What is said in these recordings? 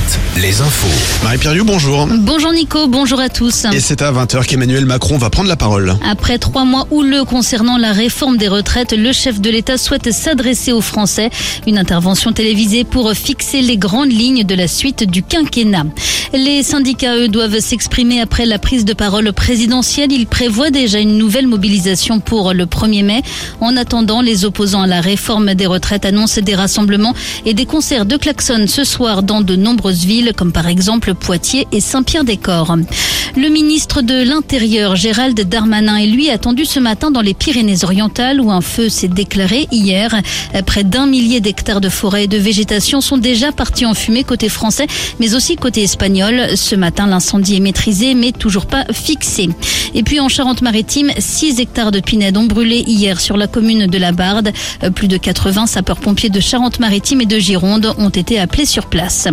Alouette, les infos. Marie-Pierre Liu, bonjour. Bonjour Nico, bonjour à tous. Et c'est à 20h qu'Emmanuel Macron va prendre la parole. Après trois mois houleux concernant la réforme des retraites, le chef de l'État souhaite s'adresser aux Français. Une intervention télévisée pour fixer les grandes lignes de la suite du quinquennat. Les syndicats, eux, doivent s'exprimer après la prise de parole présidentielle. Ils prévoient déjà une nouvelle mobilisation pour le 1er mai. En attendant, les opposants à la réforme des retraites annoncent des rassemblements et des concerts de klaxons ce soir dans de comme par exemple Poitiers et Saint-Pierre-des-Corps. Le ministre de l'Intérieur, Gérald Darmanin, est lui attendu ce matin dans les Pyrénées-Orientales où un feu s'est déclaré hier. Près d'un millier d'hectares de forêt et de végétation sont déjà partis en fumée côté français, mais aussi côté espagnol. Ce matin, l'incendie est maîtrisé, mais toujours pas fixé. Et puis en Charente-Maritime, 6 hectares de pinèdes ont brûlé hier sur la commune de la Barde. Plus de 80 sapeurs-pompiers de Charente-Maritime et de Gironde ont été appelés sur place.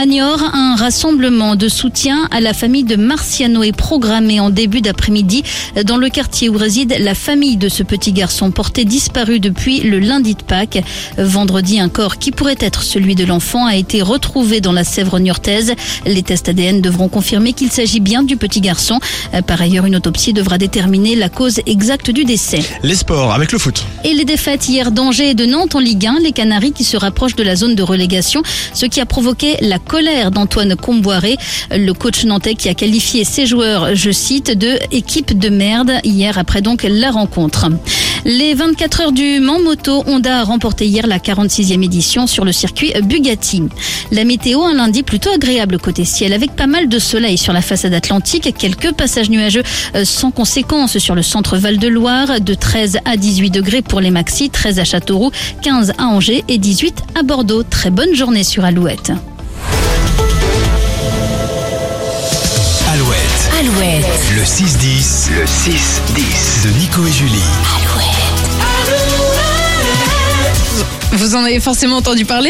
À Niort, un rassemblement de soutien à la famille de Marciano est programmé en début d'après-midi dans le quartier où réside la famille de ce petit garçon porté disparu depuis le lundi de Pâques. Vendredi, un corps qui pourrait être celui de l'enfant a été retrouvé dans la Sèvre niortaise. Les tests ADN devront confirmer qu'il s'agit bien du petit garçon. Par ailleurs, une autopsie devra déterminer la cause exacte du décès. Les sports avec le foot. Et les défaites hier d'Angers et de Nantes en Ligue 1, les Canaries qui se rapprochent de la zone de relégation, ce qui a provoqué la colère d'Antoine Comboiré, le coach nantais qui a qualifié ses joueurs, je cite, de équipe de merde hier après donc la rencontre. Les 24 heures du Mans Moto, Honda a remporté hier la 46e édition sur le circuit Bugatti. La météo, un lundi plutôt agréable côté ciel avec pas mal de soleil sur la façade atlantique, quelques passages nuageux sans conséquence sur le centre Val-de-Loire, de 13 à 18 degrés pour les maxi, 13 à Châteauroux, 15 à Angers et 18 à Bordeaux. Très bonne journée sur Alouette. Alouette, Alouette, le 6-10, le 6-10 de Nico et Julie. Vous en avez forcément entendu parler